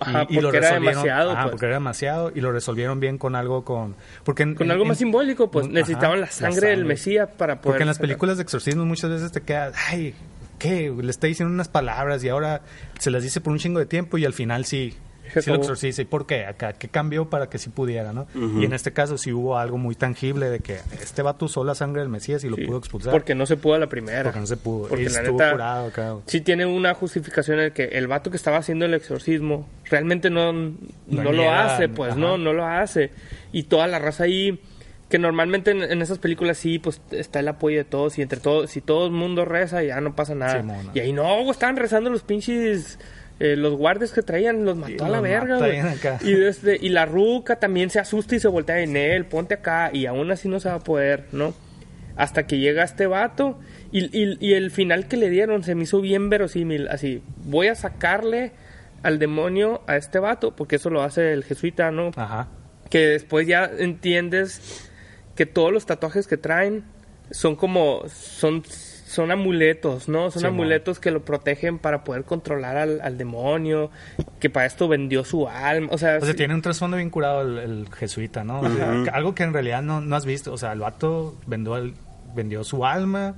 Ajá, y, y lo porque era demasiado. ajá, pues. porque era demasiado y lo resolvieron bien con algo con porque en- Con en- algo en- más simbólico, pues un- necesitaban ajá, la sangre del Mesías para poder. porque en las películas de exorcismo muchas veces te quedas, ay, qué? Le está diciendo unas palabras y ahora se las dice por un chingo de tiempo y al final sí, sí lo exorciza. ¿Y por qué? Acá, ¿qué cambió para que sí pudiera, no? Y en este caso sí hubo algo muy tangible de que este vato usó la sangre del Mesías y lo Sí, pudo expulsar. Porque no se pudo a la primera. Porque no se pudo. Porque y la estuvo neta, curado acá. sí tiene una justificación en el que el vato que estaba haciendo el exorcismo realmente no, no, lo niega, hace, pues ajá. no, no lo hace. Y toda la raza ahí, que normalmente en, en esas películas sí, pues está el apoyo de todos y entre todos, si todo el mundo reza ya no pasa nada. Y ahí no, estaban rezando los pinches... eh, los guardias que traían los mató a la verga. Y, desde, y la ruca también se asusta y se voltea en él, ponte acá, y aún así no se va a poder, ¿no? Hasta que llega este vato, y, y- y el final que le dieron se me hizo bien verosímil, así, voy a sacarle al demonio a este vato, porque eso lo hace el jesuita, ¿no? Ajá. Que después ya entiendes que todos los tatuajes que traen son como, son, son amuletos, ¿no? Son Sí, amuletos que lo protegen para poder controlar al, al demonio, que para esto vendió su alma, o sea... O sea, sí- tiene un trasfondo bien curado el, el jesuita, ¿no? O sea, algo que en realidad no, no has visto. O sea, el vato vendió, el- vendió su alma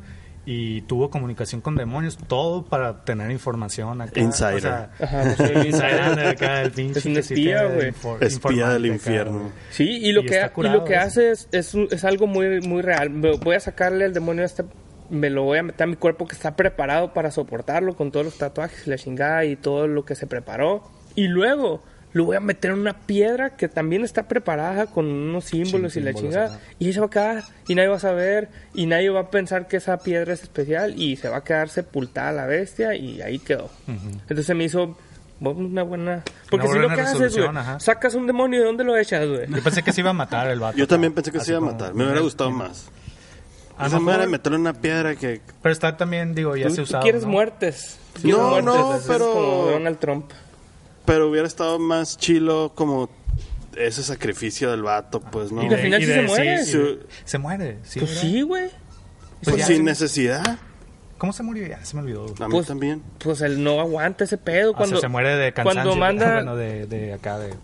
y tuvo comunicación con demonios, todo para tener información acá. Insider. O sea, Ajá, pues, el insider acá, el pinche Es un espía, güey. infor- Espía del acá, infierno. Sí, y lo Y que y lo que hace es, es, un- es algo muy muy real. Voy a sacarle al demonio a este me lo voy a meter a mi cuerpo que está preparado para soportarlo con todos los tatuajes y la chingada y todo lo que se preparó. Y luego lo voy a meter en una piedra que también está preparada con unos símbolos Sí, y la chingada. Y eso va a quedar y nadie va a saber y nadie va a pensar que esa piedra es especial y se va a quedar sepultada la bestia y ahí quedó. Entonces me hizo una buena... Porque Una si lo que haces, güey, ajá. sacas un demonio ¿de dónde lo echas, güey? Yo pensé que se iba a matar el vato. Yo también pensé que se iba a como- matar. Me hubiera gustado más. A Esa lo manera de mejor- meterle una piedra que... Pero está también, digo, ya Tú, se usaba. quieres ¿no? muertes. Quieres No, no, Es pero- como Donald Trump. Pero hubiera estado más chilo como ese sacrificio del vato, pues, ¿no? Y al final sí se muere. se muere, sí. Pues ¿verdad? sí, güey. Pues ya sin se- necesidad. ¿Cómo se murió? Ya se me olvidó. A mí Pues- también. Pues él no aguanta ese pedo. O Cuando, sea, se muere de cansancio. Cuando manda... Bueno, de, de acá, de...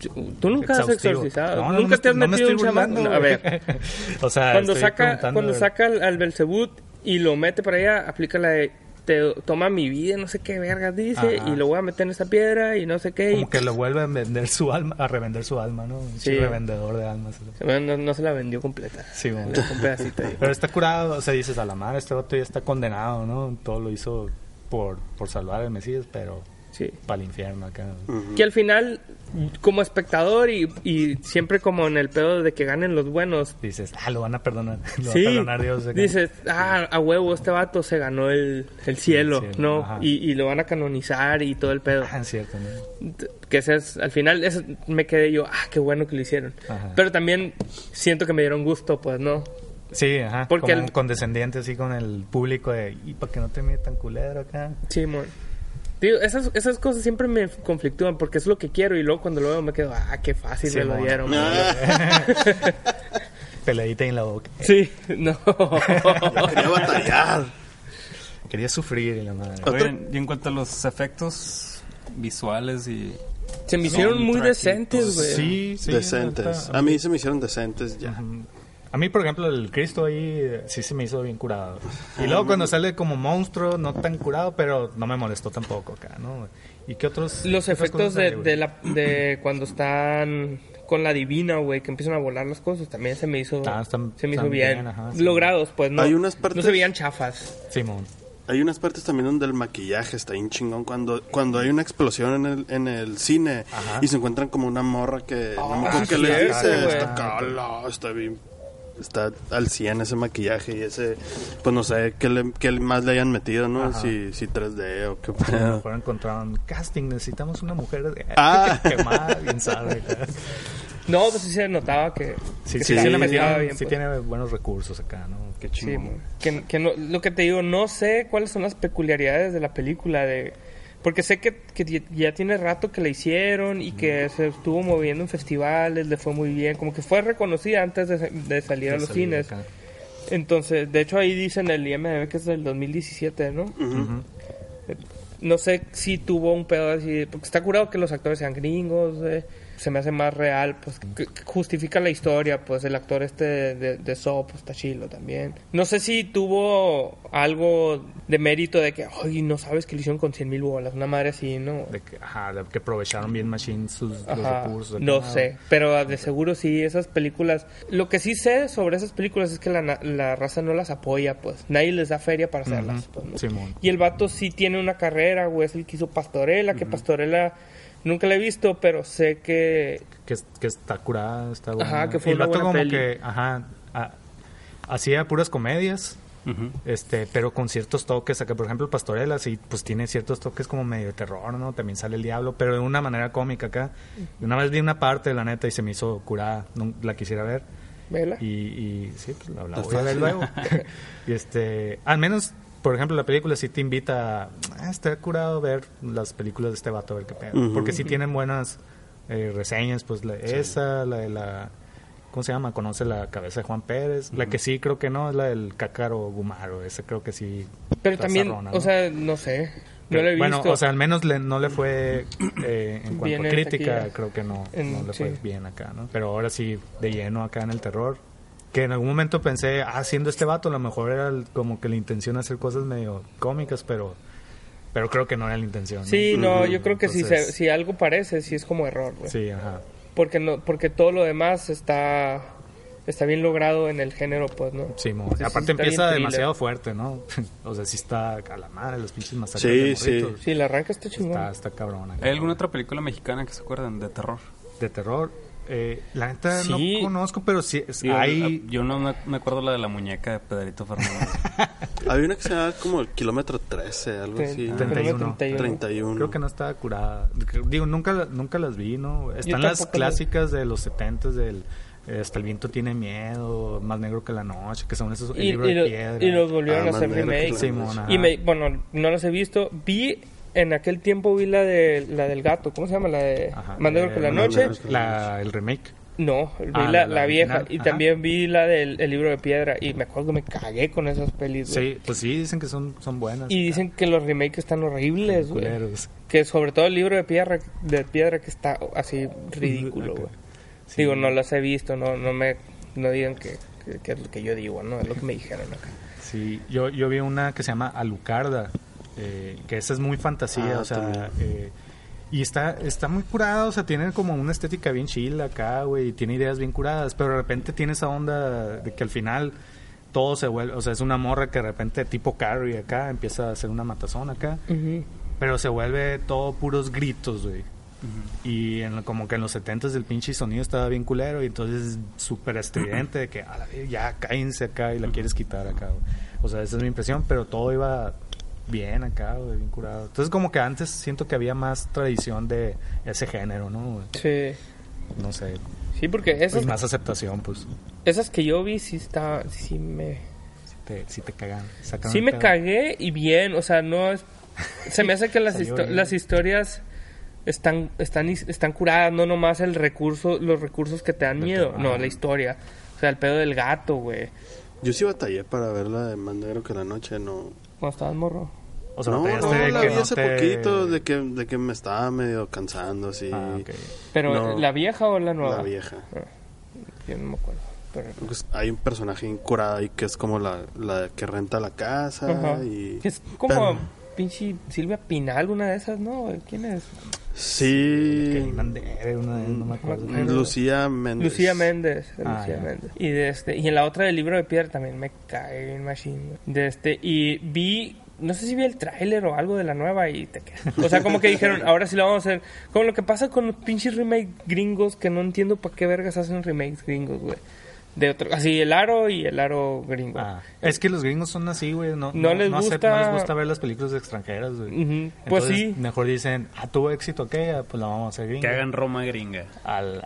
Tú nunca has exorcizado. No, no nunca te has metido un burlando, A ver, o sea, cuando estoy saca, cuando saca al, al Belzebut y lo mete para allá, aplica la de te toma mi vida, no sé qué vergas dice, Ajá. y lo voy a meter en esa piedra y no sé qué. y Como que lo vuelve a vender su alma, a revender su alma, ¿no? Un Sí. revendedor de almas. No, no se la vendió completa. Sí, dejó un pedacito ahí. Pero está curado, o sea, dices, a la madre, este vato ya está condenado, ¿no? Todo lo hizo por, por salvar al Mesías, pero Sí. para el infierno acá. Que al final, como espectador y, y siempre como en el pedo de que ganen los buenos, Dices, ah, lo van a perdonar. Lo sí, va a perdonar Dios. acá. dices, ah, a huevo, este vato se ganó el, el cielo, El cielo, ¿no? Y, y lo van a canonizar y todo el pedo. Ah, es cierto, ¿no? Que ese es, al final, eso me quedé yo, ah, qué bueno que lo hicieron. Ajá. Pero también siento que me dieron gusto, pues, ¿no? Sí, ajá. Porque como el- condescendiente así con el público de, y para que no te mire tan culero acá. Sí, mon. Digo, esas, esas cosas siempre me conflictúan porque es lo que quiero y luego cuando lo veo me quedo, ah, qué fácil Sí, me lo dieron. Peladita en la boca. Sí, no. Quería batallar. Quería sufrir y la madre. Oigan, y en cuanto a los efectos visuales y... Se me hicieron muy decentes, güey. Sí, sí. decentes. A mí se me hicieron decentes ya. A mí, por ejemplo, el Cristo ahí eh, sí se me hizo bien curado. Y luego cuando sale como monstruo, no tan curado, pero no me molestó tampoco acá, ¿no? ¿Y qué otros? Los qué efectos de, hay, de, la, de cuando están con la divina, güey, que empiezan a volar las cosas, también se me hizo, Ah, se me hizo bien. bien, ajá, sí. Logrados, pues, ¿no? Hay unas No partes- se veían chafas. Simón. Hay unas partes también donde el maquillaje está bien chingón. Cuando, cuando hay una explosión en el, en el cine Ajá. y se encuentran como una morra que... no me Ah, acuerdo sí, qué le dice. Está cala, está bien... Está al 100 ese maquillaje y ese... Pues no sé qué, le, qué más le hayan metido, ¿no? Ajá. Si, si 3D o qué A lo mejor encontraron casting, necesitamos una mujer de... Ah. quemada, bien sabe. No, pues sí se notaba que... Sí, que sí, se sí, le metieron, bien, sí pues. tiene buenos recursos acá, ¿no? Qué Sí, mo. que, que no- lo que te digo, no sé cuáles son las peculiaridades de la película, de porque sé que, que ya- tiene rato que la hicieron y que se estuvo moviendo en festivales, le fue muy bien, como que fue reconocida antes de, de salir a los Salir cines. acá. Entonces, de hecho ahí dicen el IMDb que es del 2017, ¿no? Ujú. No sé si tuvo un pedo así, porque está curado que los actores sean gringos, eh, se me hace más real, pues que- justifica la historia, pues el actor este de, de, de Saw, pues está chilo también. No sé si tuvo algo de mérito de que, ay, no sabes que lo hicieron con 100 mil bolas, una madre así, ¿no? De que, ajá, de que aprovecharon bien Machine sus los recursos. no sé, pero de seguro sí, esas películas... Lo que sí sé sobre esas películas es que la, la raza no las apoya, pues. Nadie les da feria para hacerlas, pues, ¿no? Simón. Y el vato sí tiene una carrera, güey, es el que hizo Pastorela, que Pastorela nunca la he visto, pero sé que... que, que está curada, está buena. Ajá, que fue Y el una vato buena como peli. que, ajá, a- hacía puras comedias, este, pero con ciertos toques, acá por ejemplo Pastorela sí, pues tiene ciertos toques como medio de terror, ¿no? También sale el diablo, pero de una manera cómica acá. Y Una vez vi una parte, la neta, y se me hizo curada, no, la quisiera ver. ¿Vela? Y, y sí, pues la, la Está voy a ver luego. y este, al menos, por ejemplo, la película sí te invita a, "Ah, está curado ver las películas de este vato, a ver qué pedo. Porque sí tienen buenas eh, reseñas, pues la, esa, la de la, ¿cómo se llama? Conoce la cabeza de Juan Pérez. La que sí creo que no es la del Cácaro Gumaro, esa creo que sí. Pero también, zarrona, o sea, no sé, no la he bueno, visto. o sea, al menos le- no le fue eh, en cuanto Bien a crítica, taquilla. creo que no, En- no le fue bien acá, ¿no? Pero ahora sí, de lleno acá en el terror. Que en algún momento pensé, ah, siendo este vato, a lo mejor era el- como que la intención hacer cosas medio cómicas, pero pero creo que no era la intención. ¿no? Sí, no, yo creo que si, se- si algo parece, sí es como error, güey. Sí, ajá. Porque, no, porque todo lo demás está, está bien logrado en el género, pues, ¿no? Sí, mo- Entonces, aparte empieza demasiado fuerte, ¿no? o sea, sí está a la madre, los pinches masacres Sí, de sí. Sí, la arranca está chingón. Está, está cabrón. ¿Hay alguna otra película mexicana que se acuerdan de terror? De terror. Eh, la neta Sí. no conozco, pero sí Digo, hay... Yo no me acuerdo la de la muñeca de Pedrito Fernández. Había una que se llama como el kilómetro 13, algo Tre- así. 31. 31. Creo que no está curada. Digo, nunca, nunca las vi, ¿no? Están las clásicas de los 70 del eh, Hasta el viento tiene miedo, Más negro que la noche, que son esos el Y, libro y de lo- piedra. y los volvieron Ah, a hacer Simón, ajá. Y me, bueno, no los he visto. Vi en aquel tiempo vi la de la del gato, ¿cómo se llama? La de Ajá, negro eh, que la Más noche. La, el remake. No, vi Ah, la, la- vieja original, y ajá. también vi la del el libro de piedra y me acuerdo que me cagué con esas pelis. güey. Sí, pues sí, dicen que son, son buenas. Y dicen que los remakes están horribles, güey. Que sobre todo el libro de piedra, de piedra que está así ridículo, güey. Sí. Digo, no los he visto, no no me no digan que, que, que es lo que yo digo, no, es lo que me dijeron acá. Sí, yo, yo vi una que se llama Alucarda, eh, que esa es muy fantasía, Ah, o sea, eh, y está, está muy curada, o sea, tiene como una estética bien chila acá, güey, y tiene ideas bien curadas, pero de repente tiene esa onda de que al final todo se vuelve, o sea, es una morra que de repente tipo Carrie acá empieza a hacer una matazón acá, pero se vuelve todo puros gritos, güey. Y en, como que en los 70 el pinche sonido estaba bien culero y entonces súper estridente de que a la vez, ya cállense acá y la quieres quitar acá. güey. O sea, esa es mi impresión, pero todo iba bien acá, güey, bien curado. Entonces como que antes siento que había más tradición de ese género, ¿no? güey? Sí. No sé, Sí, porque esas, pues más aceptación, pues. esas que yo vi sí está sí me Si te, si te cagan. sacan sí me pedo. cagué y bien, o sea, no es se me hace que las Salió histo- bien. las historias están están están curadas, no nomás el recurso, los recursos que te dan De miedo, no, la historia. O sea, el pedo del gato, güey. Yo sí batallé para verla de Más negro que la noche, no. Cuando estabas morro. O sea, no, no, de la que vi no hace te- poquito, de que, de que me estaba medio cansando, así. Ah, ok. Pero No. la vieja o la nueva? La vieja. Yo no me acuerdo. Pero... Pues hay un personaje incurado ahí que es como la, la que renta la casa Ajá. y... Es como Pero- pinche Silvia Pinal, una de esas, ¿no? ¿Quién es? Sí... Que Mandere, una vez, no me acuerdo. Mm, Lucía Méndez. Lucía Méndez. Ah, Lucía. Méndez. Y, de este, y en la otra del libro de piedra también me cae bien machine. De este, y vi, no sé si vi el tráiler o algo de la nueva y te quedas. O sea, como que dijeron, ahora sí lo vamos a hacer. Como lo que pasa con los pinches remakes gringos que no entiendo para qué vergas hacen remakes gringos, güey. De otro, así el aro y el aro gringo. Ah, es que los gringos son así, güey. No, No les gusta- no les gusta ver las películas extranjeras, güey. Pues sí. Mejor dicen, ah, tuvo éxito aquella, pues la vamos a hacer que gringa. hagan Roma gringa. Al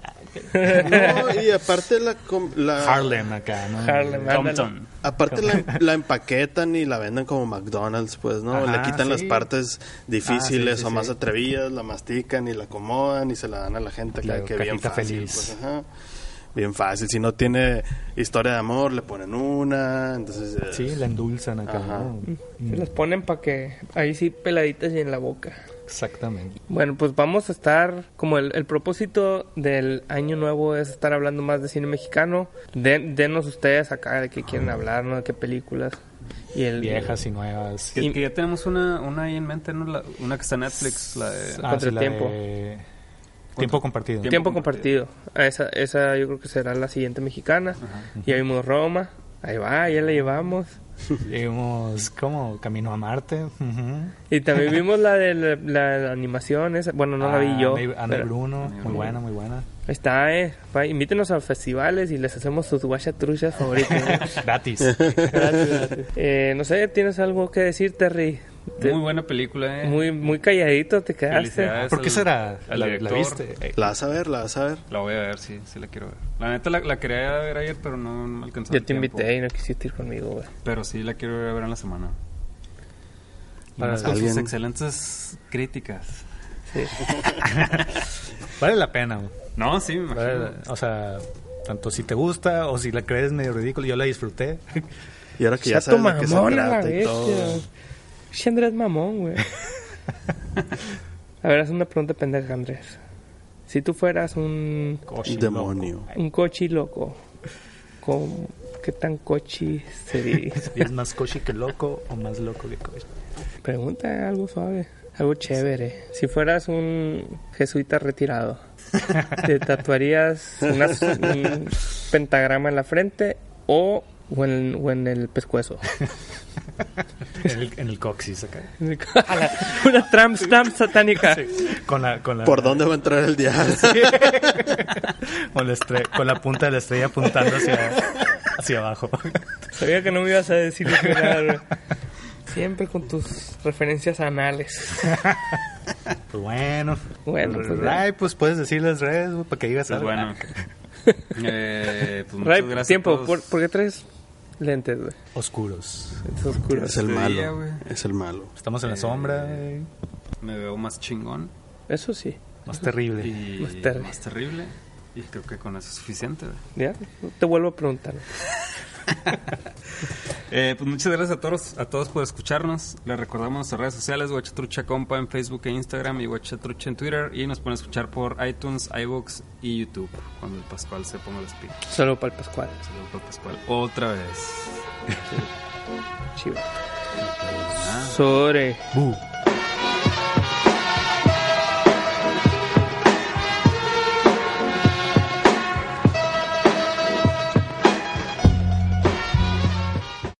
No, y aparte la... la Harlem acá, ¿no? Harlem. Compton. Aparte la, la empaquetan y la venden como McDonald's, pues, ¿no? Ajá, Le quitan las partes difíciles Ah, sí, sí, o más sí. atrevidas, la mastican y la acomodan y se la dan a la gente acá, Claro, que bien fácil. feliz. Pues, ajá. Bien fácil. Si no tiene historia de amor, le ponen una. Entonces, eh, Sí, la endulzan acá, Ajá. ¿no? Se las ponen para que ahí sí peladitas y en la boca. Exactamente. Bueno, pues vamos a estar, como el, el propósito del año nuevo es estar hablando más de cine mexicano. Den- denos ustedes acá de qué quieren hablar, ¿no? De qué películas. Y el Viejas y nuevas. Que, Y- que ya tenemos una, una ahí en mente, ¿no? La- una que está en Netflix, la de... Ah, sí, la de Tiempo compartido. Tiempo Tiempo compartido. Ah, Esa, esa yo creo que será la siguiente mexicana. Ya vimos Roma. Ahí va, ya la llevamos. Vimos como Camino a Marte. ujú. Y también vimos la de la, la- la animación esa. Bueno, no la vi Ah, yo. Ana- Bruno, muy Bruno. buena, muy buena. Ahí está, eh. Va, invítenos a festivales y les hacemos sus guachatruchas favoritos. Gratis. Gracias, gracias. Eh, no sé, ¿tienes algo que decir, Terry? Te- Muy buena película, ¿eh? muy, muy calladito te quedaste. ¿Por qué al- será? al ¿La, la director. viste? La vas a ver, la vas a ver. La voy a ver, sí, sí la quiero ver. La neta la, la quería ver ayer, pero no, no me alcanzó Yo te tiempo. invité y no quisiste ir conmigo, güey. Pero sí la quiero ver en la semana. Y Para más con sus excelentes críticas. Sí. Vale la pena. güey. No, sí, me imagino. Vale o sea, tanto si te gusta o si la crees medio ridículo, yo la disfruté. Y ahora que ya Chato sabes de qué se trata y todo. Che, Andrés mamón, güey. A ver, haz una pregunta pendeja, Andrés. Si tú fueras un, Cochi, Demonio. un cochi loco, ¿cómo- ¿qué tan cochi serías? ¿Y es más cochi que loco o más loco que cochi? Pregunta algo suave, algo chévere. Si fueras un jesuita retirado, ¿te tatuarías una- un pentagrama en la frente o, o, en, o en el pescuezo? En el, en el coxis acá. una tramp stamp satánica. Con la, con la, ¿Por dónde va a entrar el diablo? Con la, estre- con la punta de la estrella apuntando hacia, hacia abajo. Sabía que no me ibas a decir nada. Siempre con tus referencias anales. Pues bueno. Bueno, pues ya. Ay, pues puedes decirles redes, güey, para que digas Pues algo. bueno. eh, pues muchas Ray, tiempo. ¿por, por qué traes lentes, güey? Oscuros. Es oscuro. Es el Este día, malo. Es el malo. Estamos en la sombra, güey. Me veo más chingón Eso sí. Más terrible. y Más terrible. más terrible. Y creo que con eso es suficiente. güey. ¿Ya? Te vuelvo a preguntar. Eh, pues muchas gracias a todos, a todos por escucharnos. Les recordamos nuestras redes sociales, Guachatrucha Compa en Facebook e Instagram y Guachatrucha en Twitter. Y nos pueden escuchar por iTunes, iBooks y YouTube cuando el Pascual se ponga las pilas. Solo para el Pascual. Saludos para Pascual. Otra vez. Chivo. Ah. Sobre. Bu.